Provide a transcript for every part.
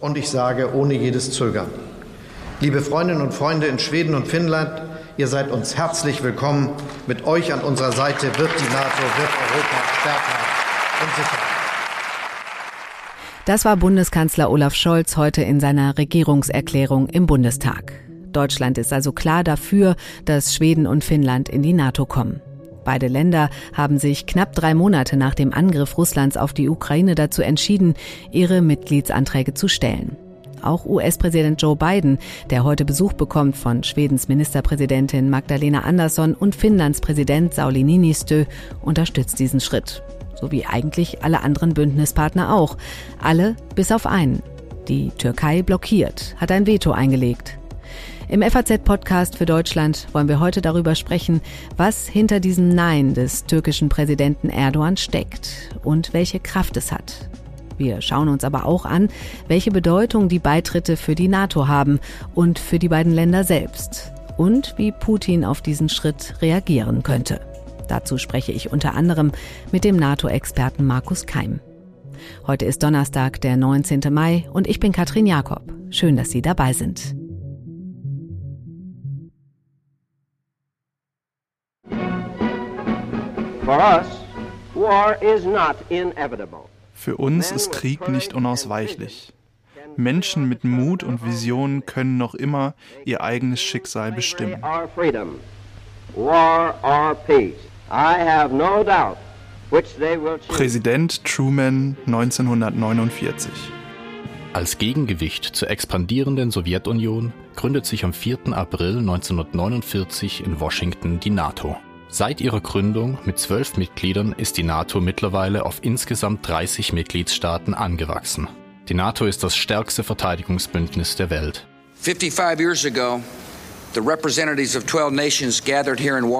Und ich sage ohne jedes Zögern. Liebe Freundinnen und Freunde in Schweden und Finnland, ihr seid uns herzlich willkommen. Mit euch an unserer Seite wird die NATO, wird Europa stärker und sicherer. Das war Bundeskanzler Olaf Scholz heute in seiner Regierungserklärung im Bundestag. Deutschland ist also klar dafür, dass Schweden und Finnland in die NATO kommen. Beide Länder haben sich knapp drei Monate nach dem Angriff Russlands auf die Ukraine dazu entschieden, ihre Mitgliedsanträge zu stellen. Auch US-Präsident Joe Biden, der heute Besuch bekommt von Schwedens Ministerpräsidentin Magdalena Andersson und Finnlands Präsident Sauli Niinistö, unterstützt diesen Schritt. So wie eigentlich alle anderen Bündnispartner auch. Alle bis auf einen. Die Türkei blockiert, hat ein Veto eingelegt. Im FAZ-Podcast für Deutschland wollen wir heute darüber sprechen, was hinter diesem Nein des türkischen Präsidenten Erdogan steckt und welche Kraft es hat. Wir schauen uns aber auch an, welche Bedeutung die Beitritte für die NATO haben und für die beiden Länder selbst und wie Putin auf diesen Schritt reagieren könnte. Dazu spreche ich unter anderem mit dem NATO-Experten Markus Keim. Heute ist Donnerstag, der 19. Mai und ich bin Katrin Jakob. Schön, dass Sie dabei sind. Für uns ist Krieg nicht unausweichlich. Menschen mit Mut und Vision können noch immer ihr eigenes Schicksal bestimmen. Präsident Truman 1949 als Gegengewicht zur expandierenden Sowjetunion gründet sich am 4. April 1949 in Washington die NATO. Seit ihrer Gründung mit zwölf Mitgliedern ist die NATO mittlerweile auf insgesamt 30 Mitgliedstaaten angewachsen. Die NATO ist das stärkste Verteidigungsbündnis der Welt. 55 years ago,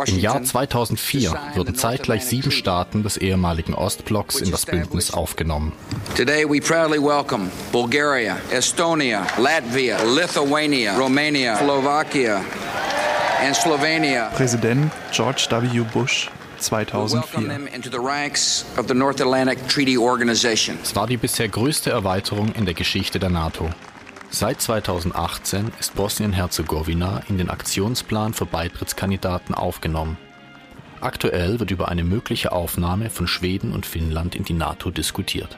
im Jahr 2004 wurden zeitgleich sieben Staaten des ehemaligen Ostblocks in das Bündnis aufgenommen. And Slovenia. Präsident George W. Bush 2004. Es war die bisher größte Erweiterung in der Geschichte der NATO. Seit 2018 ist Bosnien-Herzegowina in den Aktionsplan für Beitrittskandidaten aufgenommen. Aktuell wird über eine mögliche Aufnahme von Schweden und Finnland in die NATO diskutiert.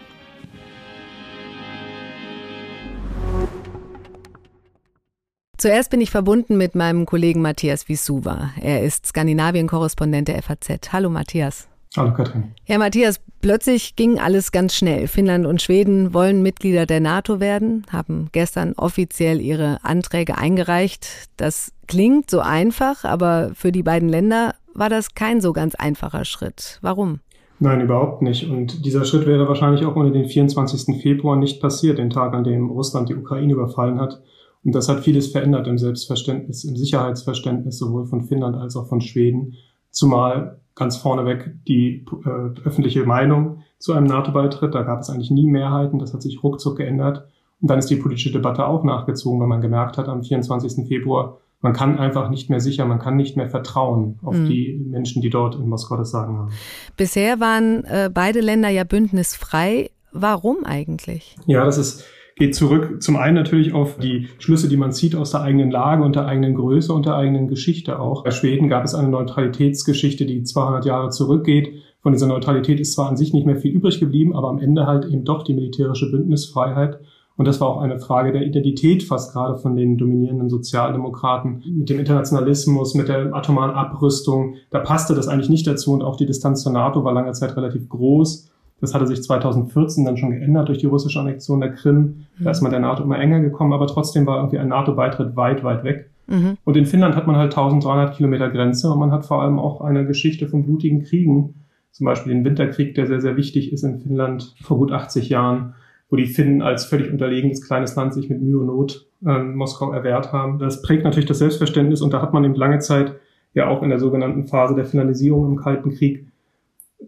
Zuerst bin ich verbunden mit meinem Kollegen Matthias Wisuva. Er ist Skandinavien-Korrespondent der FAZ. Hallo Matthias. Hallo Katrin. Herr Matthias, plötzlich ging alles ganz schnell. Finnland und Schweden wollen Mitglieder der NATO werden, haben gestern offiziell ihre Anträge eingereicht. Das klingt so einfach, aber für die beiden Länder war das kein so ganz einfacher Schritt. Warum? Nein, überhaupt nicht. Und dieser Schritt wäre wahrscheinlich auch ohne den 24. Februar nicht passiert, den Tag, an dem Russland die Ukraine überfallen hat. Und das hat vieles verändert im Selbstverständnis, im Sicherheitsverständnis sowohl von Finnland als auch von Schweden. Zumal ganz vorneweg die äh, öffentliche Meinung zu einem NATO-Beitritt, da gab es eigentlich nie Mehrheiten, das hat sich ruckzuck geändert. Und dann ist die politische Debatte auch nachgezogen, weil man gemerkt hat am 24. Februar, man kann einfach nicht mehr sicher, man kann nicht mehr vertrauen auf mhm. die Menschen, die dort in Moskau das Sagen haben. Bisher waren äh, beide Länder ja bündnisfrei. Warum eigentlich? Ja, das ist geht zurück zum einen natürlich auf die Schlüsse, die man zieht aus der eigenen Lage und der eigenen Größe und der eigenen Geschichte auch. Bei Schweden gab es eine Neutralitätsgeschichte, die 200 Jahre zurückgeht. Von dieser Neutralität ist zwar an sich nicht mehr viel übrig geblieben, aber am Ende halt eben doch die militärische Bündnisfreiheit. Und das war auch eine Frage der Identität fast gerade von den dominierenden Sozialdemokraten. Mit dem Internationalismus, mit der atomaren Abrüstung, da passte das eigentlich nicht dazu und auch die Distanz zur NATO war lange Zeit relativ groß. Das hatte sich 2014 dann schon geändert durch die russische Annexion der Krim. Da mhm. ist man der NATO immer enger gekommen, aber trotzdem war irgendwie ein NATO-Beitritt weit, weit weg. Mhm. Und in Finnland hat man halt 1300 Kilometer Grenze und man hat vor allem auch eine Geschichte von blutigen Kriegen. Zum Beispiel den Winterkrieg, der sehr, sehr wichtig ist in Finnland vor gut 80 Jahren, wo die Finnen als völlig unterlegenes kleines Land sich mit Mühe und Not äh, Moskau erwehrt haben. Das prägt natürlich das Selbstverständnis und da hat man eben lange Zeit ja auch in der sogenannten Phase der Finalisierung im Kalten Krieg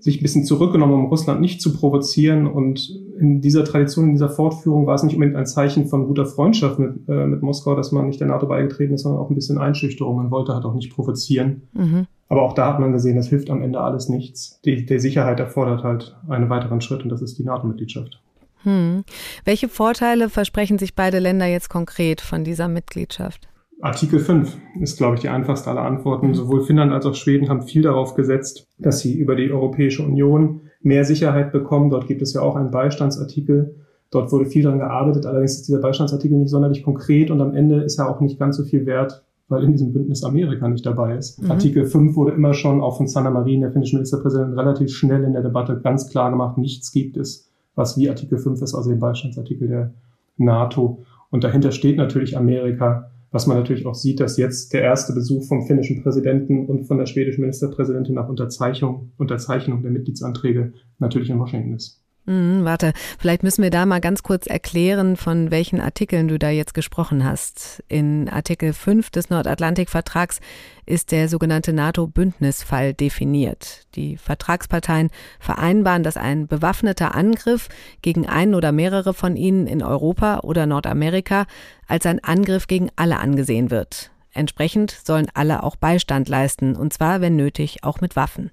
sich ein bisschen zurückgenommen, um Russland nicht zu provozieren. Und in dieser Tradition, in dieser Fortführung war es nicht unbedingt ein Zeichen von guter Freundschaft mit, äh, mit Moskau, dass man nicht der NATO beigetreten ist, sondern auch ein bisschen Einschüchterung. Man wollte halt auch nicht provozieren. Mhm. Aber auch da hat man gesehen, das hilft am Ende alles nichts. Die, die Sicherheit erfordert halt einen weiteren Schritt und das ist die NATO-Mitgliedschaft. Hm. Welche Vorteile versprechen sich beide Länder jetzt konkret von dieser Mitgliedschaft? Artikel 5 ist, glaube ich, die einfachste aller Antworten. Sowohl Finnland als auch Schweden haben viel darauf gesetzt, dass sie über die Europäische Union mehr Sicherheit bekommen. Dort gibt es ja auch einen Beistandsartikel. Dort wurde viel daran gearbeitet. Allerdings ist dieser Beistandsartikel nicht sonderlich konkret und am Ende ist er auch nicht ganz so viel wert, weil in diesem Bündnis Amerika nicht dabei ist. Mhm. Artikel 5 wurde immer schon auch von Sanna Marin, der finnische Ministerpräsident, relativ schnell in der Debatte ganz klar gemacht, nichts gibt es, was wie Artikel 5 ist, also den Beistandsartikel der NATO. Und dahinter steht natürlich Amerika was man natürlich auch sieht, dass jetzt der erste Besuch vom finnischen Präsidenten und von der schwedischen Ministerpräsidentin nach Unterzeichnung, Unterzeichnung der Mitgliedsanträge natürlich in Washington ist. Mhm, warte, vielleicht müssen wir da mal ganz kurz erklären, von welchen Artikeln du da jetzt gesprochen hast. In Artikel 5 des Nordatlantikvertrags ist der sogenannte NATO-Bündnisfall definiert. Die Vertragsparteien vereinbaren, dass ein bewaffneter Angriff gegen einen oder mehrere von ihnen in Europa oder Nordamerika als ein Angriff gegen alle angesehen wird. Entsprechend sollen alle auch Beistand leisten, und zwar, wenn nötig, auch mit Waffen.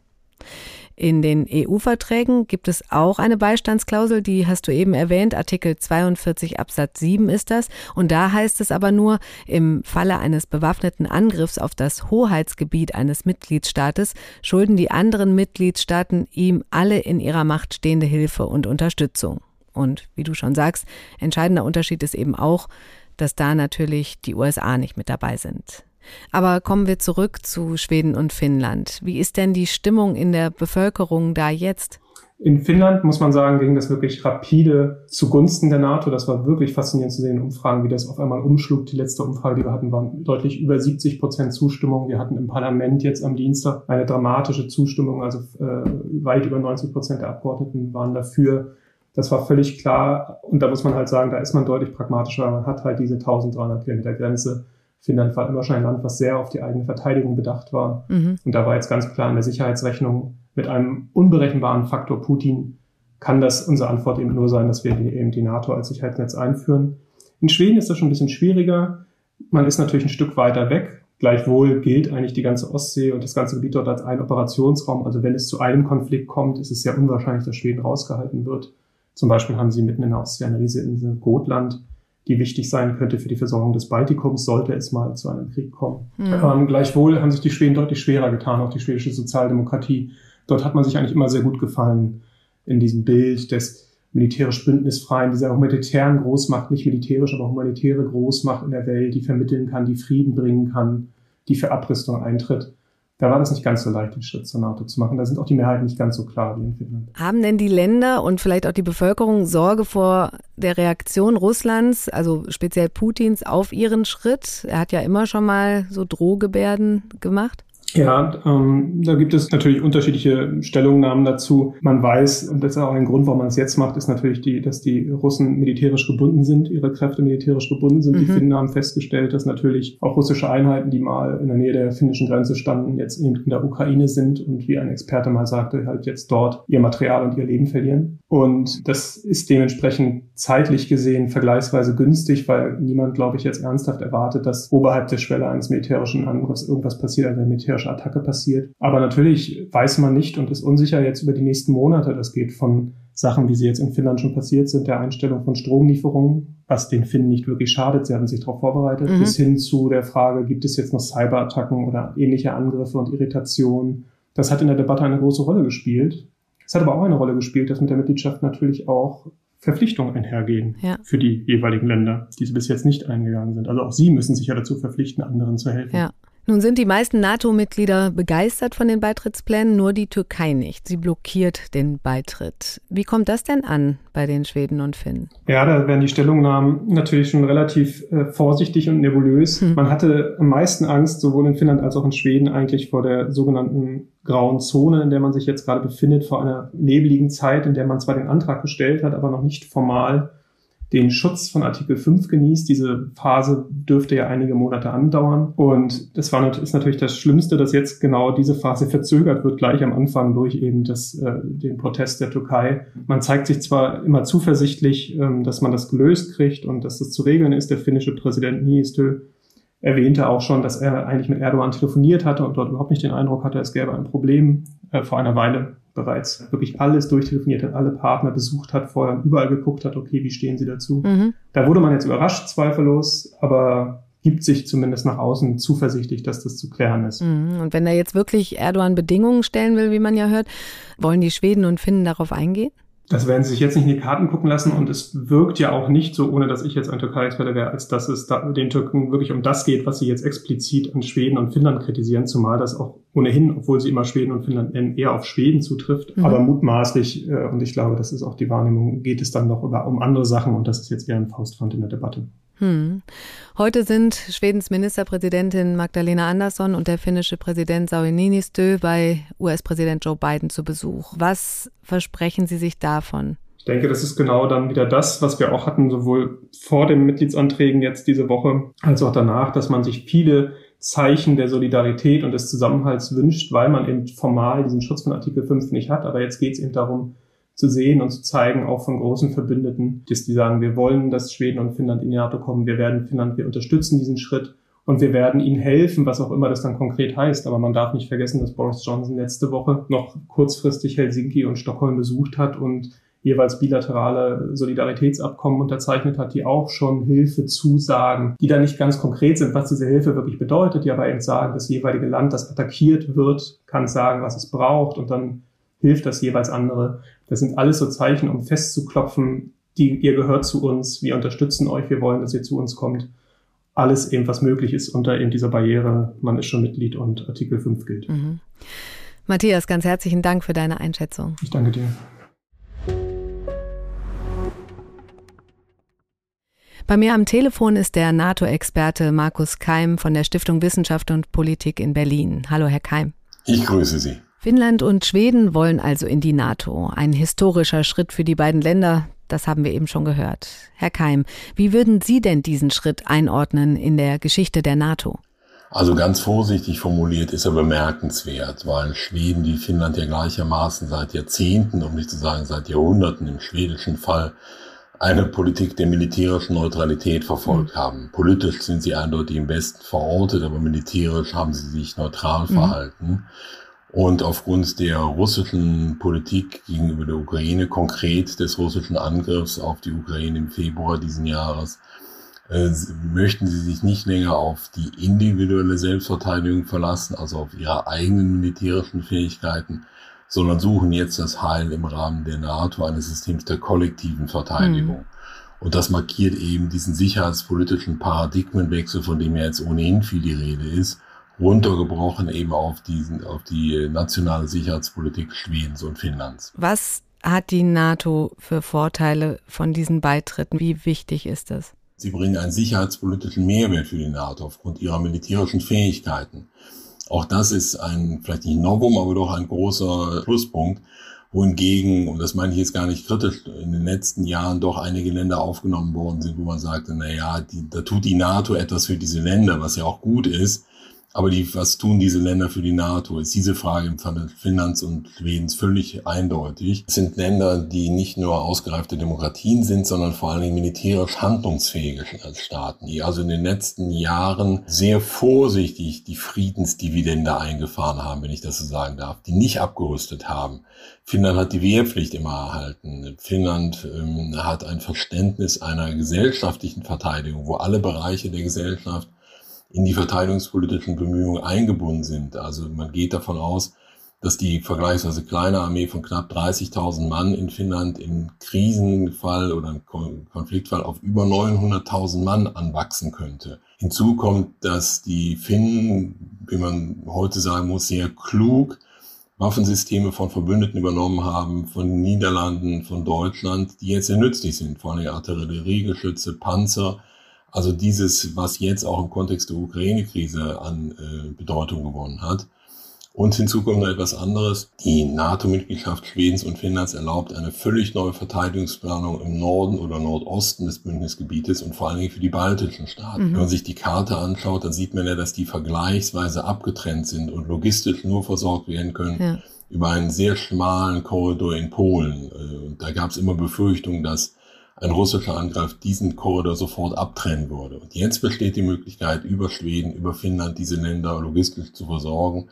In den EU-Verträgen gibt es auch eine Beistandsklausel, die hast du eben erwähnt, Artikel 42 Absatz 7 ist das. Und da heißt es aber nur, im Falle eines bewaffneten Angriffs auf das Hoheitsgebiet eines Mitgliedstaates schulden die anderen Mitgliedstaaten ihm alle in ihrer Macht stehende Hilfe und Unterstützung. Und wie du schon sagst, entscheidender Unterschied ist eben auch, dass da natürlich die USA nicht mit dabei sind. Aber kommen wir zurück zu Schweden und Finnland. Wie ist denn die Stimmung in der Bevölkerung da jetzt? In Finnland muss man sagen, ging das wirklich rapide zugunsten der NATO. Das war wirklich faszinierend zu sehen in Umfragen, wie das auf einmal umschlug. Die letzte Umfrage, die wir hatten, war deutlich über 70 Prozent Zustimmung. Wir hatten im Parlament jetzt am Dienstag eine dramatische Zustimmung. Also äh, weit über 90 Prozent der Abgeordneten waren dafür. Das war völlig klar. Und da muss man halt sagen, da ist man deutlich pragmatischer. Man hat halt diese 1300 Kilometer Grenze Finnland war immer schon ein Land, was sehr auf die eigene Verteidigung bedacht war. Mhm. Und da war jetzt ganz klar in der Sicherheitsrechnung mit einem unberechenbaren Faktor Putin kann das unsere Antwort eben nur sein, dass wir die, eben die NATO als Sicherheitsnetz einführen. In Schweden ist das schon ein bisschen schwieriger. Man ist natürlich ein Stück weiter weg. Gleichwohl gilt eigentlich die ganze Ostsee und das ganze Gebiet dort als ein Operationsraum. Also wenn es zu einem Konflikt kommt, ist es sehr unwahrscheinlich, dass Schweden rausgehalten wird. Zum Beispiel haben sie mitten in der Ostsee eine riesige Insel Gotland, die wichtig sein könnte für die Versorgung des Baltikums, sollte es mal zu einem Krieg kommen. Mhm. Ähm, gleichwohl haben sich die Schweden deutlich schwerer getan, auch die schwedische Sozialdemokratie. Dort hat man sich eigentlich immer sehr gut gefallen in diesem Bild des militärisch bündnisfreien, dieser humanitären Großmacht, nicht militärisch, aber humanitäre Großmacht in der Welt, die vermitteln kann, die Frieden bringen kann, die für Abrüstung eintritt da war das nicht ganz so leicht, den Schritt zur NATO zu machen. Da sind auch die Mehrheiten nicht ganz so klar wie in Finnland. Haben denn die Länder und vielleicht auch die Bevölkerung Sorge vor der Reaktion Russlands, also speziell Putins, auf ihren Schritt? Er hat ja immer schon mal so Drohgebärden gemacht. Ja, ähm, da gibt es natürlich unterschiedliche Stellungnahmen dazu. Man weiß, und das ist auch ein Grund, warum man es jetzt macht, ist natürlich die, dass die Russen militärisch gebunden sind, ihre Kräfte militärisch gebunden sind. Mhm. Die Finnen haben festgestellt, dass natürlich auch russische Einheiten, die mal in der Nähe der finnischen Grenze standen, jetzt eben in der Ukraine sind und wie ein Experte mal sagte, halt jetzt dort ihr Material und ihr Leben verlieren. Und das ist dementsprechend zeitlich gesehen vergleichsweise günstig, weil niemand, glaube ich, jetzt ernsthaft erwartet, dass oberhalb der Schwelle eines militärischen Angriffs irgendwas passiert, also eine militärische Attacke passiert. Aber natürlich weiß man nicht und ist unsicher jetzt über die nächsten Monate. Das geht von Sachen, wie sie jetzt in Finnland schon passiert sind, der Einstellung von Stromlieferungen, was den Finnen nicht wirklich schadet. Sie haben sich darauf vorbereitet, mhm. bis hin zu der Frage, gibt es jetzt noch Cyberattacken oder ähnliche Angriffe und Irritationen? Das hat in der Debatte eine große Rolle gespielt. Es hat aber auch eine Rolle gespielt, dass mit der Mitgliedschaft natürlich auch Verpflichtungen einhergehen ja. für die jeweiligen Länder, die sie bis jetzt nicht eingegangen sind. Also auch sie müssen sich ja dazu verpflichten, anderen zu helfen. Ja. Nun sind die meisten NATO-Mitglieder begeistert von den Beitrittsplänen, nur die Türkei nicht. Sie blockiert den Beitritt. Wie kommt das denn an bei den Schweden und Finnen? Ja, da werden die Stellungnahmen natürlich schon relativ äh, vorsichtig und nebulös. Hm. Man hatte am meisten Angst, sowohl in Finnland als auch in Schweden, eigentlich vor der sogenannten grauen Zone, in der man sich jetzt gerade befindet, vor einer nebeligen Zeit, in der man zwar den Antrag gestellt hat, aber noch nicht formal den Schutz von Artikel 5 genießt. Diese Phase dürfte ja einige Monate andauern. Und das war, ist natürlich das Schlimmste, dass jetzt genau diese Phase verzögert wird, gleich am Anfang durch eben das, äh, den Protest der Türkei. Man zeigt sich zwar immer zuversichtlich, ähm, dass man das gelöst kriegt und dass das zu regeln ist. Der finnische Präsident Niistö erwähnte auch schon, dass er eigentlich mit Erdogan telefoniert hatte und dort überhaupt nicht den Eindruck hatte, es gäbe ein Problem äh, vor einer Weile bereits wirklich alles durchtelefoniert hat, alle Partner besucht hat, vorher überall geguckt hat, okay, wie stehen sie dazu. Mhm. Da wurde man jetzt überrascht, zweifellos, aber gibt sich zumindest nach außen zuversichtlich, dass das zu klären ist. Mhm. Und wenn er jetzt wirklich Erdogan Bedingungen stellen will, wie man ja hört, wollen die Schweden und Finnen darauf eingehen? Das werden sie sich jetzt nicht in die Karten gucken lassen und es wirkt ja auch nicht so, ohne dass ich jetzt ein Türkei-Experte wäre, als dass es da den Türken wirklich um das geht, was sie jetzt explizit an Schweden und Finnland kritisieren, zumal das auch ohnehin, obwohl sie immer Schweden und Finnland nennen, eher auf Schweden zutrifft. Mhm. Aber mutmaßlich, äh, und ich glaube, das ist auch die Wahrnehmung, geht es dann noch über, um andere Sachen und das ist jetzt eher ein Faustpfand in der Debatte. Hm. Heute sind Schwedens Ministerpräsidentin Magdalena Andersson und der finnische Präsident Sauli Niinistö bei US-Präsident Joe Biden zu Besuch. Was versprechen Sie sich davon? Ich denke, das ist genau dann wieder das, was wir auch hatten, sowohl vor den Mitgliedsanträgen jetzt diese Woche als auch danach, dass man sich viele Zeichen der Solidarität und des Zusammenhalts wünscht, weil man eben formal diesen Schutz von Artikel 5 nicht hat. Aber jetzt geht es eben darum, zu sehen und zu zeigen, auch von großen Verbündeten, dass die sagen, wir wollen, dass Schweden und Finnland in die NATO kommen, wir werden Finnland, wir unterstützen diesen Schritt und wir werden ihnen helfen, was auch immer das dann konkret heißt. Aber man darf nicht vergessen, dass Boris Johnson letzte Woche noch kurzfristig Helsinki und Stockholm besucht hat und jeweils bilaterale Solidaritätsabkommen unterzeichnet hat, die auch schon Hilfe zusagen, die dann nicht ganz konkret sind, was diese Hilfe wirklich bedeutet, die aber eben sagen, das jeweilige Land, das attackiert wird, kann sagen, was es braucht und dann hilft das jeweils andere. Das sind alles so Zeichen, um festzuklopfen, die, ihr gehört zu uns, wir unterstützen euch, wir wollen, dass ihr zu uns kommt. Alles eben, was möglich ist unter eben dieser Barriere, man ist schon Mitglied und Artikel 5 gilt. Mhm. Matthias, ganz herzlichen Dank für deine Einschätzung. Ich danke dir. Bei mir am Telefon ist der NATO-Experte Markus Keim von der Stiftung Wissenschaft und Politik in Berlin. Hallo, Herr Keim. Ich grüße Sie. Finnland und Schweden wollen also in die NATO. Ein historischer Schritt für die beiden Länder, das haben wir eben schon gehört. Herr Keim, wie würden Sie denn diesen Schritt einordnen in der Geschichte der NATO? Also ganz vorsichtig formuliert ist er bemerkenswert, weil Schweden wie Finnland ja gleichermaßen seit Jahrzehnten, um nicht zu sagen seit Jahrhunderten im schwedischen Fall, eine Politik der militärischen Neutralität verfolgt mhm. haben. Politisch sind sie eindeutig im Westen verortet, aber militärisch haben sie sich neutral mhm. Und aufgrund der russischen Politik gegenüber der Ukraine, konkret des russischen Angriffs auf die Ukraine im Februar diesen Jahres, äh, möchten sie sich nicht länger auf die individuelle Selbstverteidigung verlassen, also auf ihre eigenen militärischen Fähigkeiten, sondern suchen jetzt das Heil im Rahmen der NATO eines Systems der kollektiven Verteidigung. Mhm. Und das markiert eben diesen sicherheitspolitischen Paradigmenwechsel, von dem ja jetzt ohnehin viel die Rede ist, runtergebrochen eben auf diesen, auf die nationale Sicherheitspolitik Schwedens und Finnlands. Was hat die NATO für Vorteile von diesen Beitritten? Wie wichtig ist das? Sie bringen einen sicherheitspolitischen Mehrwert für die NATO aufgrund ihrer militärischen Fähigkeiten. Auch das ist ein, vielleicht nicht Novum, aber doch ein großer Pluspunkt wohingegen, und das meine ich jetzt gar nicht kritisch, in den letzten Jahren doch einige Länder aufgenommen worden sind, wo man sagte, na ja, die, da tut die NATO etwas für diese Länder, was ja auch gut ist. Aber die, was tun diese Länder für die NATO? Ist diese Frage im Falle Finnlands und Schwedens völlig eindeutig. Es sind Länder, die nicht nur ausgereifte Demokratien sind, sondern vor allen Dingen militärisch handlungsfähige Staaten, die also in den letzten Jahren sehr vorsichtig die Friedensdividende eingefahren haben, wenn ich das so sagen darf, die nicht abgerüstet haben. Finnland hat die Wehrpflicht immer erhalten. Finnland ähm, hat ein Verständnis einer gesellschaftlichen Verteidigung, wo alle Bereiche der Gesellschaft in die verteidigungspolitischen Bemühungen eingebunden sind. Also man geht davon aus, dass die vergleichsweise kleine Armee von knapp 30.000 Mann in Finnland im Krisenfall oder im Konfliktfall auf über 900.000 Mann anwachsen könnte. Hinzu kommt, dass die Finnen, wie man heute sagen muss, sehr klug Waffensysteme von Verbündeten übernommen haben, von den Niederlanden, von Deutschland, die jetzt sehr nützlich sind, vor allem Artilleriegeschütze, Panzer, also dieses, was jetzt auch im Kontext der Ukraine-Krise an äh, Bedeutung gewonnen hat. Und hinzu kommt noch etwas anderes. Die NATO-Mitgliedschaft Schwedens und Finnlands erlaubt eine völlig neue Verteidigungsplanung im Norden oder Nordosten des Bündnisgebietes und vor allen Dingen für die baltischen Staaten. Mhm. Wenn man sich die Karte anschaut, dann sieht man ja, dass die vergleichsweise abgetrennt sind und logistisch nur versorgt werden können ja. über einen sehr schmalen Korridor in Polen. Äh, da gab es immer Befürchtungen, dass ein russischer Angriff diesen Korridor sofort abtrennen würde. Und jetzt besteht die Möglichkeit, über Schweden, über Finnland diese Länder logistisch zu versorgen.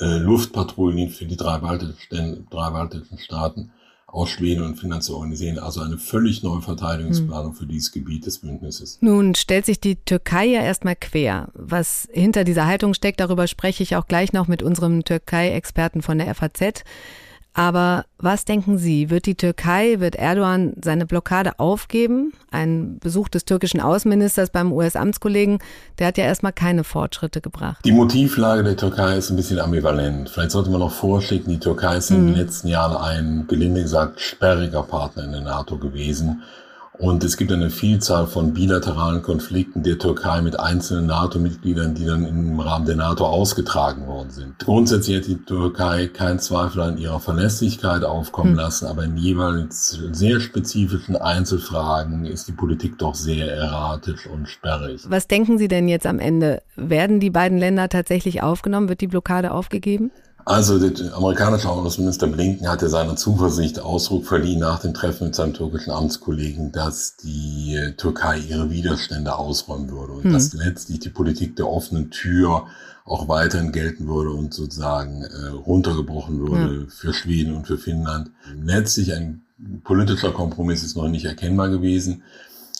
äh, Luftpatrouillen für die drei baltischen, drei baltischen Staaten aus Schweden und Finnland zu organisieren. Also eine völlig neue Verteidigungsplanung hm. für dieses Gebiet des Bündnisses. Nun stellt sich die Türkei ja erstmal quer. Was hinter dieser Haltung steckt, darüber spreche ich auch gleich noch mit unserem Türkei-Experten von der FAZ. Aber was denken Sie? Wird die Türkei, wird Erdogan seine Blockade aufgeben? Ein Besuch des türkischen Außenministers beim US-Amtskollegen, der hat ja erstmal keine Fortschritte gebracht. Die Motivlage der Türkei ist ein bisschen ambivalent. Vielleicht sollte man noch vorschicken, die Türkei ist mhm. in den letzten Jahren ein, gelinde gesagt, sperriger Partner in der NATO gewesen. Und es gibt eine Vielzahl von bilateralen Konflikten der Türkei mit einzelnen NATO-Mitgliedern, die dann im Rahmen der NATO ausgetragen worden sind. Grundsätzlich hat die Türkei keinen Zweifel an ihrer Verlässlichkeit aufkommen hm. lassen, aber in jeweils sehr spezifischen Einzelfragen ist die Politik doch sehr erratisch und sperrig. Was denken Sie denn jetzt am Ende? Werden die beiden Länder tatsächlich aufgenommen? Wird die Blockade aufgegeben? Also der amerikanische Außenminister Blinken hatte seiner Zuversicht Ausdruck verliehen nach dem Treffen mit seinem türkischen Amtskollegen, dass die Türkei ihre Widerstände ausräumen würde und hm. dass letztlich die Politik der offenen Tür auch weiterhin gelten würde und sozusagen äh, runtergebrochen würde ja. für Schweden und für Finnland. Letztlich ein politischer Kompromiss ist noch nicht erkennbar gewesen.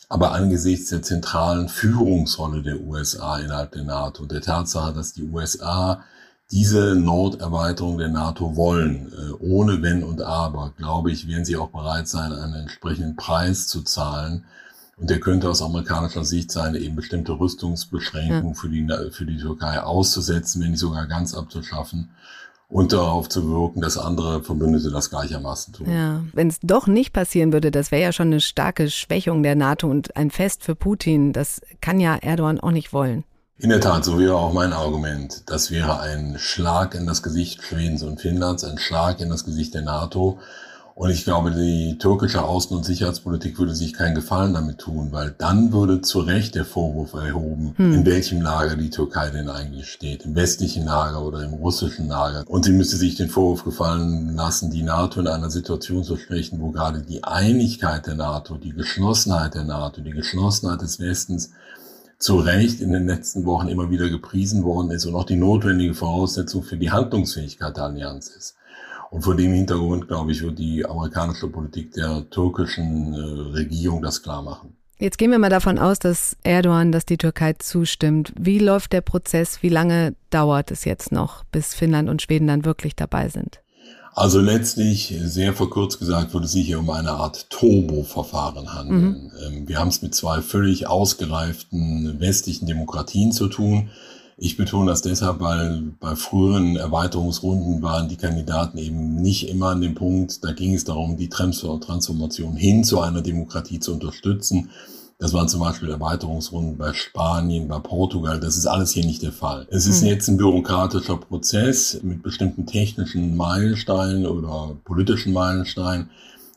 Aber angesichts der zentralen Führungsrolle der USA innerhalb der NATO und der Tatsache, dass die USA diese Norderweiterung der NATO wollen, äh, ohne Wenn und Aber, glaube ich, werden sie auch bereit sein, einen entsprechenden Preis zu zahlen. Und der könnte aus amerikanischer Sicht sein, eben bestimmte Rüstungsbeschränkungen für, die, für die Türkei auszusetzen, wenn nicht sogar ganz abzuschaffen und darauf zu wirken, dass andere Verbündete das gleichermaßen tun. Ja, wenn es doch nicht passieren würde, das wäre ja schon eine starke Schwächung der NATO und ein Fest für Putin. Das kann ja Erdogan auch nicht wollen. In der Tat, so wäre auch mein Argument. Das wäre ein Schlag in das Gesicht Schwedens und Finnlands, ein Schlag in das Gesicht der NATO. Und ich glaube, die türkische Außen- und Sicherheitspolitik würde sich keinen Gefallen damit tun, weil dann würde zu Recht der Vorwurf erhoben, hm. in welchem Lager die Türkei denn eigentlich steht, im westlichen Lager oder im russischen Lager. Und sie müsste sich den Vorwurf gefallen lassen, die NATO in einer Situation zu sprechen, wo gerade die Einigkeit der NATO, die Geschlossenheit der NATO, die Geschlossenheit des Westens zu Recht in den letzten Wochen immer wieder gepriesen worden ist und auch die notwendige Voraussetzung für die Handlungsfähigkeit der Allianz ist. Und vor dem Hintergrund, glaube ich, wird die amerikanische Politik der türkischen äh, Regierung das klar machen. Jetzt gehen wir mal davon aus, dass Erdogan, dass die Türkei zustimmt. Wie läuft der Prozess? Wie lange dauert es jetzt noch, bis Finnland und Schweden dann wirklich dabei sind? Also letztlich, sehr verkürzt gesagt, würde es sich hier um eine Art Turbo-Verfahren handeln. Mhm. Wir haben es mit zwei völlig ausgereiften westlichen Demokratien zu tun. Ich betone das deshalb, weil bei früheren Erweiterungsrunden waren die Kandidaten eben nicht immer an dem Punkt, da ging es darum, die Transformation hin zu einer Demokratie zu unterstützen. Das waren zum Beispiel Erweiterungsrunden bei Spanien, bei Portugal. Das ist alles hier nicht der Fall. Es ist mhm. jetzt ein bürokratischer Prozess mit bestimmten technischen Meilensteinen oder politischen Meilensteinen.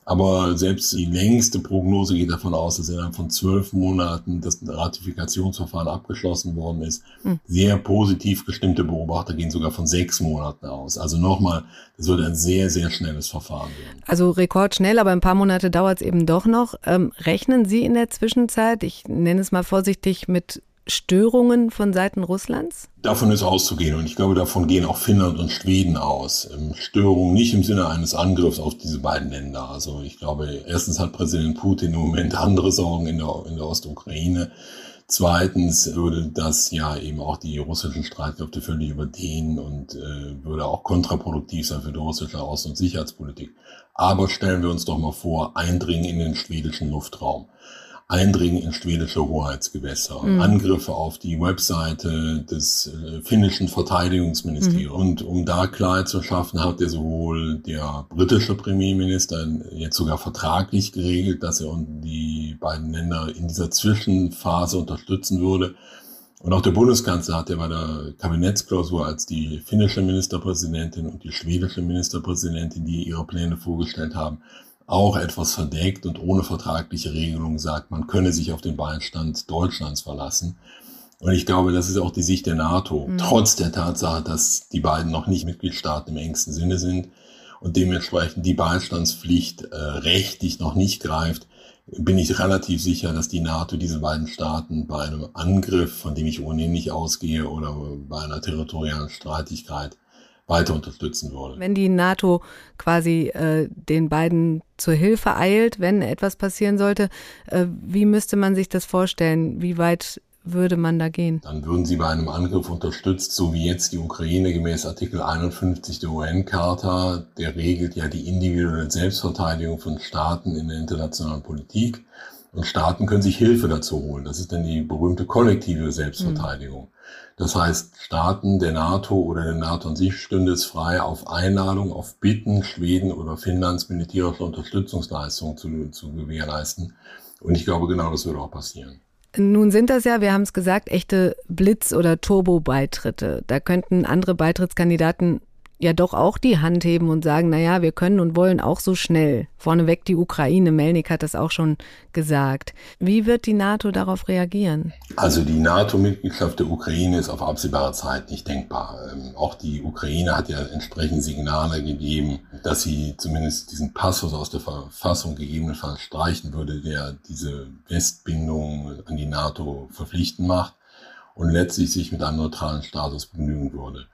Aber selbst die längste Prognose geht davon aus, dass innerhalb von zwölf Monaten das Ratifikationsverfahren abgeschlossen worden ist. Hm. Sehr positiv gestimmte Beobachter gehen sogar von sechs Monaten aus. Also nochmal, das wird ein sehr, sehr schnelles Verfahren werden. Also rekordschnell, aber ein paar Monate dauert es eben doch noch. Ähm, rechnen Sie in der Zwischenzeit, ich nenne es mal vorsichtig, mit Störungen von Seiten Russlands? Davon ist auszugehen und ich glaube, davon gehen auch Finnland und Schweden aus. Ähm, Störungen nicht im Sinne eines Angriffs auf diese beiden Länder. Also ich glaube, erstens hat Präsident Putin im Moment andere Sorgen in der, in der Ostukraine. Zweitens würde das ja eben auch die russischen Streitkräfte völlig überdehnen und äh, würde auch kontraproduktiv sein für die russische Außen- und Sicherheitspolitik. Aber stellen wir uns doch mal vor, Eindringen in den schwedischen Luftraum. Eindringen in schwedische Hoheitsgewässer, mhm. Angriffe auf die Webseite des äh, finnischen Verteidigungsministeriums. Mhm. Und um da Klarheit zu schaffen, hat der sowohl der britische Premierminister jetzt sogar vertraglich geregelt, dass er die beiden Länder in dieser Zwischenphase unterstützen würde. Und auch der Bundeskanzler hat ja bei der Kabinettsklausur, als die finnische Ministerpräsidentin und die schwedische Ministerpräsidentin, die ihre Pläne vorgestellt haben, auch etwas verdeckt und ohne vertragliche Regelung sagt, man könne sich auf den Beistand Deutschlands verlassen. Und ich glaube, das ist auch die Sicht der NATO, mhm. trotz der Tatsache, dass die beiden noch nicht Mitgliedstaaten im engsten Sinne sind und dementsprechend die Beistandspflicht äh, rechtlich noch nicht greift, bin ich relativ sicher, dass die NATO diese beiden Staaten bei einem Angriff, von dem ich ohnehin nicht ausgehe, oder bei einer territorialen Streitigkeit weiter unterstützen würde. Wenn die NATO quasi äh, den beiden zur Hilfe eilt, wenn etwas passieren sollte, äh, wie müsste man sich das vorstellen? Wie weit würde man da gehen? Dann würden sie bei einem Angriff unterstützt, so wie jetzt die Ukraine gemäß Artikel 51 der UN-Charta, der regelt ja die individuelle Selbstverteidigung von Staaten in der internationalen Politik. Und Staaten können sich Hilfe dazu holen. Das ist dann die berühmte kollektive Selbstverteidigung. Mhm. Das heißt, Staaten der NATO oder der NATO an sich stünde es frei, auf Einladung, auf Bitten Schweden oder Finnlands militärische Unterstützungsleistungen zu, zu gewährleisten. Und ich glaube, genau das würde auch passieren. Nun sind das ja, wir haben es gesagt, echte Blitz- oder Turbo-Beitritte. Da könnten andere Beitrittskandidaten ja doch auch die Hand heben und sagen, na ja, wir können und wollen auch so schnell. Vorneweg die Ukraine, Melnik hat das auch schon gesagt. Wie wird die NATO darauf reagieren? Also die NATO-Mitgliedschaft der Ukraine ist auf absehbare Zeit nicht denkbar. Ähm, auch die Ukraine hat ja entsprechend Signale gegeben, dass sie zumindest diesen Passus aus der Verfassung gegebenenfalls streichen würde, der diese Westbindung an die NATO verpflichtend macht und letztlich sich mit einem neutralen Status begnügen würde.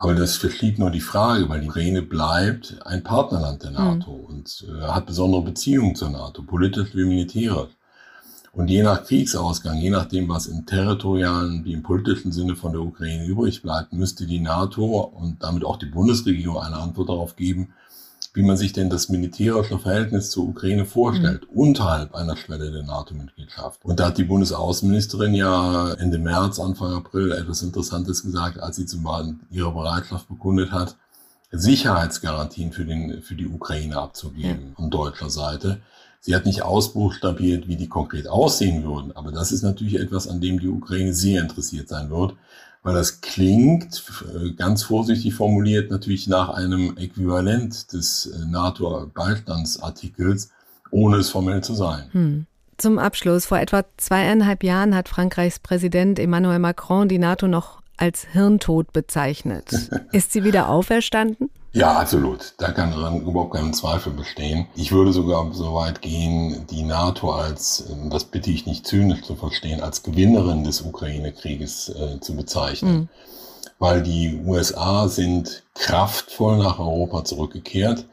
Aber das verschiebt nur die Frage, weil die Ukraine bleibt ein Partnerland der NATO mhm. und äh, hat besondere Beziehungen zur NATO, politisch wie militärisch. Und je nach Kriegsausgang, je nachdem, was im territorialen wie im politischen Sinne von der Ukraine übrig bleibt, müsste die NATO und damit auch die Bundesregierung eine Antwort darauf geben, wie man sich denn das militärische Verhältnis zur Ukraine vorstellt, mhm. unterhalb einer Schwelle der NATO-Mitgliedschaft. Und da hat die Bundesaußenministerin ja Ende März, Anfang April etwas Interessantes gesagt, als sie zum Beispiel ihre Bereitschaft bekundet hat, Sicherheitsgarantien für, den, für die Ukraine abzugeben, mhm. von deutscher Seite. Sie hat nicht ausbuchstabiert, wie die konkret aussehen würden, aber das ist natürlich etwas, an dem die Ukraine sehr interessiert sein wird, weil das klingt, äh, ganz vorsichtig formuliert, natürlich nach einem Äquivalent des äh, NATO-Beistandsartikels, ohne es formell zu sein. Hm. Zum Abschluss, vor etwa zweieinhalb Jahren hat Frankreichs Präsident Emmanuel Macron die NATO noch als Hirntod bezeichnet. Ist sie wieder auferstanden? Ja, absolut. Da kann daran überhaupt keinen Zweifel bestehen. Ich würde sogar so weit gehen, die NATO als, ähm, das bitte ich nicht zynisch zu verstehen, als Gewinnerin des Ukraine-Krieges äh, zu bezeichnen. Mhm. Weil die USA sind kraftvoll nach Europa zurückgekehrt.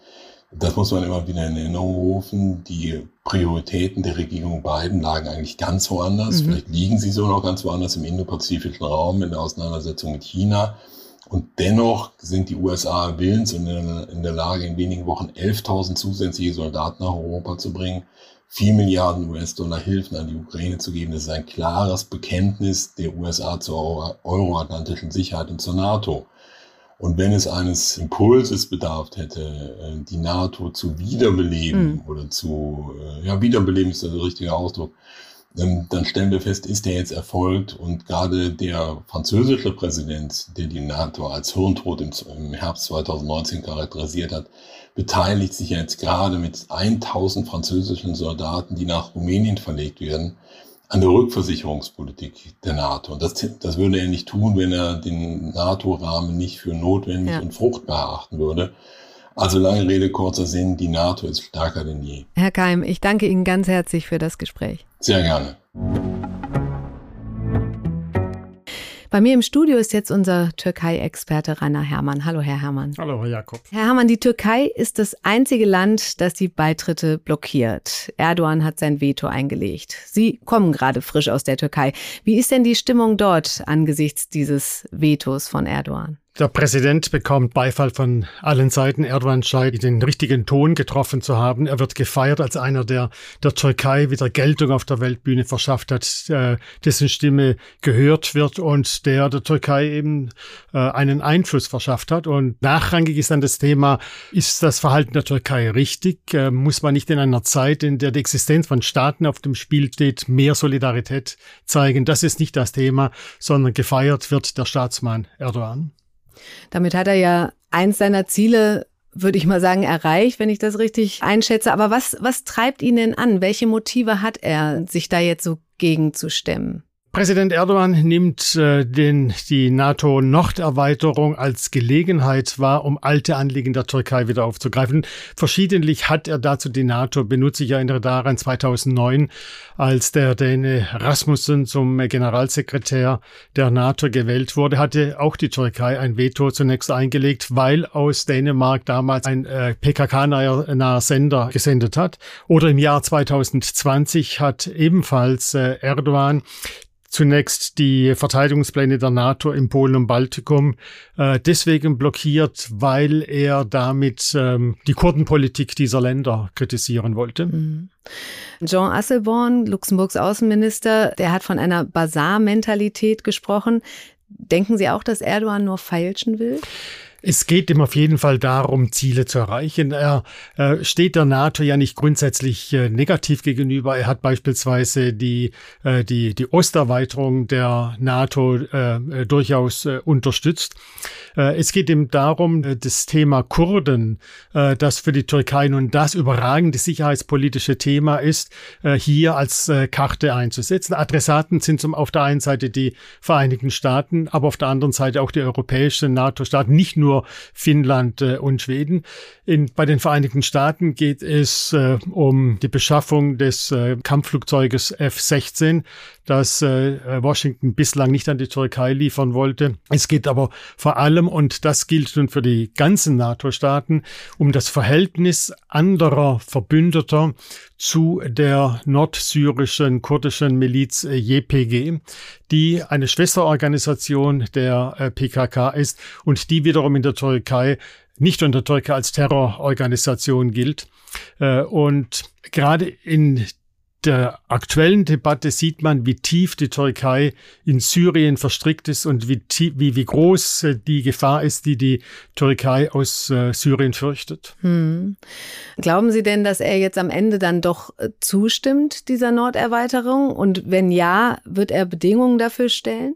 Das muss man immer wieder in Erinnerung rufen. Die Prioritäten der Regierung Biden lagen eigentlich ganz woanders. Mhm. Vielleicht liegen sie so noch ganz woanders im indopazifischen Raum in der Auseinandersetzung mit China. Und dennoch sind die USA willens und in der Lage, in wenigen Wochen 11.000 zusätzliche Soldaten nach Europa zu bringen, 4 Milliarden US-Dollar Hilfen an die Ukraine zu geben. Das ist ein klares Bekenntnis der USA zur euroatlantischen Sicherheit und zur NATO. Und wenn es eines Impulses bedarf hätte, äh, die NATO zu wiederbeleben mhm. oder zu, äh, ja, wiederbeleben ist der richtige Ausdruck, dann stellen wir fest, ist der jetzt erfolgt und gerade der französische Präsident, der die NATO als Hirntod im, Herbst 2019 charakterisiert hat, beteiligt sich jetzt gerade mit 1000 französischen Soldaten, die nach Rumänien verlegt werden, an der Rückversicherungspolitik der NATO. Und das, das würde er nicht tun, wenn er den NATO-Rahmen nicht für notwendig ja. und fruchtbar erachten würde. Also lange Rede, kurzer Sinn, die NATO ist stärker denn je. Herr Keim, ich danke Ihnen ganz herzlich für das Gespräch. Sehr gerne. Bei mir im Studio ist jetzt unser Türkei-Experte Rainer Hermann. Hallo, Herr Hermann. Hallo, Herr Jakob. Herr Hermann, die Türkei ist das einzige Land, das die Beitritte blockiert. Erdogan hat sein Veto eingelegt. Sie kommen gerade frisch aus der Türkei. Wie ist denn die Stimmung dort angesichts dieses Vetos von Erdogan? Der Präsident bekommt Beifall von allen Seiten. Erdogan scheint den richtigen Ton getroffen zu haben. Er wird gefeiert als einer, der der Türkei wieder Geltung auf der Weltbühne verschafft hat, äh, dessen Stimme gehört wird und der der Türkei eben äh, einen Einfluss verschafft hat. Und nachrangig ist dann das Thema, ist das Verhalten der Türkei richtig? Äh, muss man nicht in einer Zeit, in der die Existenz von Staaten auf dem Spiel steht, mehr Solidarität zeigen? Das ist nicht das Thema, sondern gefeiert wird der Staatsmann Erdogan. Damit hat er ja eins seiner Ziele würde ich mal sagen, erreicht, wenn ich das richtig einschätze. Aber was, was treibt ihn denn an? Welche Motive hat er, sich da jetzt so gegenzustemmen? Präsident Erdogan nimmt äh, den, die NATO-Norderweiterung als Gelegenheit wahr, um alte Anliegen der Türkei wieder aufzugreifen. Verschiedentlich hat er dazu die NATO benutzt. Ich erinnere daran 2009, als der Däne Rasmussen zum Generalsekretär der NATO gewählt wurde, hatte auch die Türkei ein Veto zunächst eingelegt, weil aus Dänemark damals ein äh, PKK-naher Sender gesendet hat. Oder im Jahr 2020 hat ebenfalls äh, Erdogan zunächst die Verteidigungspläne der NATO im Polen und Baltikum äh, deswegen blockiert, weil er damit ähm, die Kurdenpolitik dieser Länder kritisieren wollte. Mhm. Jean Asselborn, Luxemburgs Außenminister, der hat von einer Basar-Mentalität gesprochen. Denken Sie auch, dass Erdogan nur feilschen will? Es geht ihm auf jeden Fall darum, Ziele zu erreichen. Er äh, steht der NATO ja nicht grundsätzlich äh, negativ gegenüber. Er hat beispielsweise die, äh, die, die Osterweiterung der NATO äh, äh, durchaus unterstützt. Es geht ihm darum, das Thema Kurden, das für die Türkei nun das überragende sicherheitspolitische Thema ist, hier als Karte einzusetzen. Adressaten sind zum, auf der einen Seite die Vereinigten Staaten, aber auf der anderen Seite auch die europäischen NATO-Staaten, nicht nur nur Finnland äh, und Schweden. In, bei den Vereinigten Staaten geht es äh, um die Beschaffung des äh, Kampfflugzeuges F-16, das äh, Washington bislang nicht an die Türkei liefern wollte. Es geht aber vor allem, und das gilt nun für die ganzen NATO-Staaten, um das Verhältnis anderer Verbündeter zu der nordsyrischen kurdischen Miliz äh, JPG, die eine Schwesterorganisation der äh, PKK ist und die wiederum in der Türkei nicht unter Türkei als Terrororganisation gilt. Äh, und gerade in der aktuellen Debatte sieht man, wie tief die Türkei in Syrien verstrickt ist und wie, wie, wie groß äh, die Gefahr ist, die die Türkei aus äh, Syrien fürchtet. Hm. Glauben Sie denn, dass er jetzt am Ende dann doch äh, zustimmt, dieser Norderweiterung? Und wenn ja, wird er Bedingungen dafür stellen?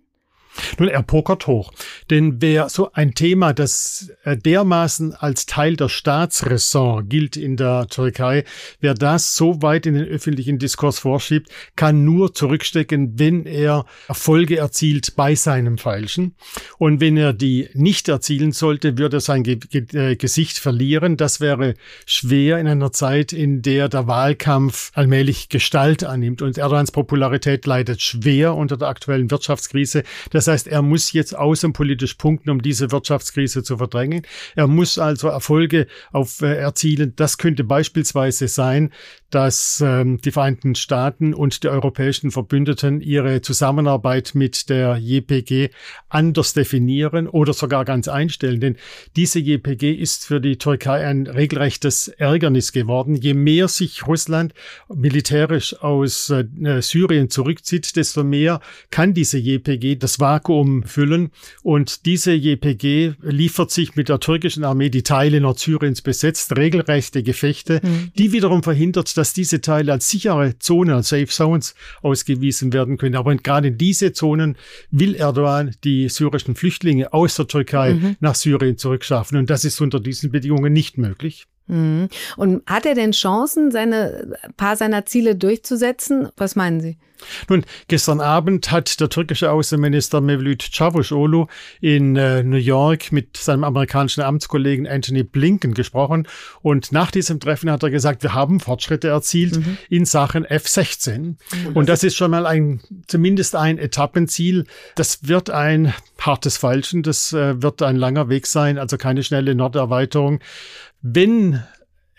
Nun, er pokert hoch. Denn wer so ein Thema, das äh, dermaßen als Teil der Staatsräson gilt in der Türkei, wer das so weit in den öffentlichen Diskurs vorschiebt, kann nur zurückstecken, wenn er Erfolge erzielt bei seinem Falschen. Und wenn er die nicht erzielen sollte, würde er sein Ge Ge äh, Gesicht verlieren. Das wäre schwer in einer Zeit, in der der Wahlkampf allmählich Gestalt annimmt. Und Erdogans Popularität leidet schwer unter der aktuellen Wirtschaftskrise. Das heißt, er muss jetzt außenpolitisch punkten, um diese Wirtschaftskrise zu verdrängen. Er muss also Erfolge auf, äh, erzielen. Das könnte beispielsweise sein, dass ähm, die Vereinigten Staaten und die europäischen Verbündeten ihre Zusammenarbeit mit der JPG anders definieren oder sogar ganz einstellen. Denn diese JPG ist für die Türkei ein regelrechtes Ärgernis geworden. Je mehr sich Russland militärisch aus äh, Syrien zurückzieht, desto mehr kann diese JPG das Vakuum füllen. Und diese JPG liefert sich mit der türkischen Armee, die Teile Nordsyriens besetzt, regelrechte Gefechte, mhm. die wiederum verhindert, dass diese Teile als sichere Zonen, als Safe Zones ausgewiesen werden können. Aber gerade in diese Zonen will Erdogan die syrischen Flüchtlinge aus der Türkei mhm. nach Syrien zurückschaffen. Und das ist unter diesen Bedingungen nicht möglich. Mhm. Und hat er denn Chancen, seine paar seiner Ziele durchzusetzen? Was meinen Sie? Nun, gestern Abend hat der türkische Außenminister Mevlüt Çavuşoğlu in äh, New York mit seinem amerikanischen Amtskollegen Anthony Blinken gesprochen und nach diesem Treffen hat er gesagt, wir haben Fortschritte erzielt mhm. in Sachen F-16 mhm. und das ist schon mal ein zumindest ein Etappenziel. Das wird ein hartes Falschen, das äh, wird ein langer Weg sein, also keine schnelle Norderweiterung. Wenn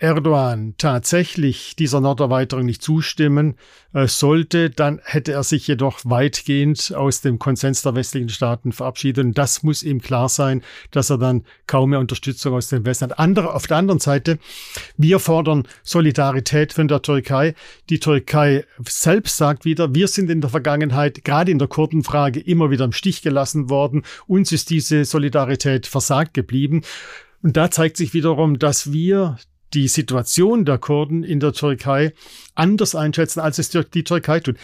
Erdogan tatsächlich dieser Norderweiterung nicht zustimmen äh, sollte, dann hätte er sich jedoch weitgehend aus dem Konsens der westlichen Staaten verabschiedet. Und das muss ihm klar sein, dass er dann kaum mehr Unterstützung aus dem Westen hat. Andere, auf der anderen Seite, wir fordern Solidarität von der Türkei. Die Türkei selbst sagt wieder, wir sind in der Vergangenheit, gerade in der Kurdenfrage, immer wieder im Stich gelassen worden. Uns ist diese Solidarität versagt geblieben. Und da zeigt sich wiederum, dass wir die Situation der Kurden in der Türkei anders einschätzen, als es die Türkei tut.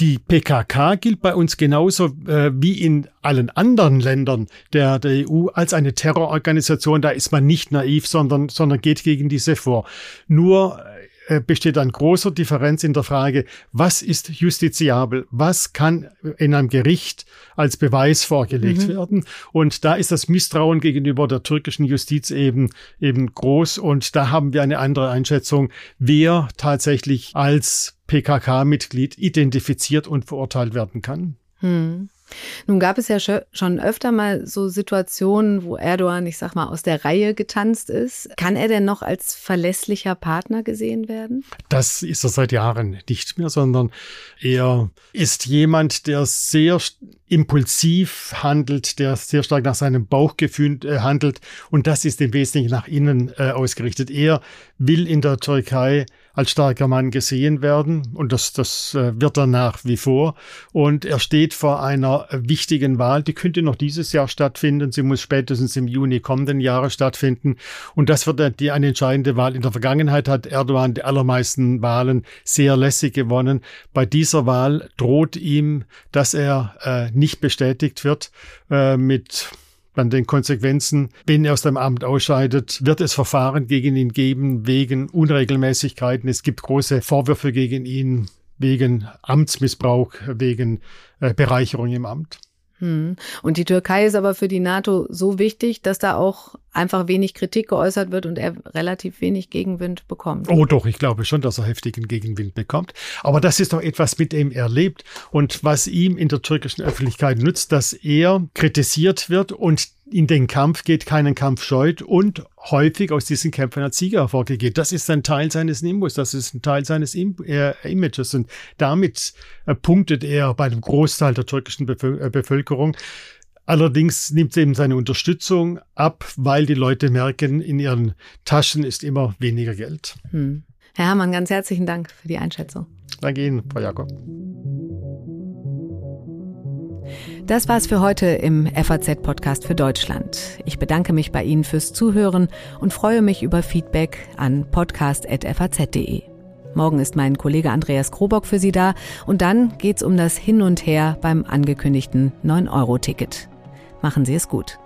Die PKK gilt bei uns genauso äh, wie in allen anderen Ländern der, der EU als eine Terrororganisation. Da ist man nicht naiv, sondern, sondern geht gegen diese vor. Nur besteht eine große Differenz in der Frage, was ist justiziabel, was kann in einem Gericht als Beweis vorgelegt mhm. werden. Und da ist das Misstrauen gegenüber der türkischen Justiz eben, eben groß. Und da haben wir eine andere Einschätzung, wer tatsächlich als PKK-Mitglied identifiziert und verurteilt werden kann. Hm. Nun gab es ja schon öfter mal so Situationen, wo Erdogan, ich sag mal, aus der Reihe getanzt ist. Kann er denn noch als verlässlicher Partner gesehen werden? Das ist er seit Jahren nicht mehr, sondern er ist jemand, der sehr impulsiv handelt, der sehr stark nach seinem Bauchgefühl äh, handelt. Und das ist im Wesentlichen nach innen äh, ausgerichtet. Er will in der Türkei als starker Mann gesehen werden und das, das äh, wird er nach wie vor. Und er steht vor einer wichtigen Wahl, die könnte noch dieses Jahr stattfinden. Sie muss spätestens im Juni kommenden Jahres stattfinden. Und das wird die eine entscheidende Wahl. In der Vergangenheit hat Erdogan die allermeisten Wahlen sehr lässig gewonnen. Bei dieser Wahl droht ihm, dass er äh, nicht bestätigt wird äh, mit an den Konsequenzen, wenn er aus dem Amt ausscheidet, wird es Verfahren gegen ihn geben wegen Unregelmäßigkeiten. Es gibt große Vorwürfe gegen ihn wegen Amtsmissbrauch, wegen äh, Bereicherung im Amt. Hm. Und die Türkei ist aber für die NATO so wichtig, dass da auch einfach wenig Kritik geäußert wird und er relativ wenig Gegenwind bekommt. Oh doch, ich glaube schon, dass er heftigen Gegenwind bekommt. Aber das ist doch etwas, mit dem er lebt und was ihm in der türkischen Öffentlichkeit nützt, dass er kritisiert wird und in den Kampf geht, keinen Kampf scheut und häufig aus diesen Kämpfen als Sieger hervorgeht. Das ist ein Teil seines Nimbus, das ist ein Teil seines Im äh, Images und damit äh, punktet er bei dem Großteil der türkischen äh, Bevölkerung. Allerdings nimmt eben seine Unterstützung ab, weil die Leute merken, in ihren Taschen ist immer weniger Geld. Hm. Herr Herrmann, ganz herzlichen Dank für die Einschätzung. Danke Ihnen, Frau Jakob. Das war's für heute im FAZ-Podcast für Deutschland. Ich bedanke mich bei Ihnen fürs Zuhören und freue mich über Feedback an podcast.faz.de. Morgen ist mein Kollege Andreas Krobock für Sie da und dann geht's um das Hin und Her beim angekündigten 9-Euro-Ticket. Machen Sie es gut.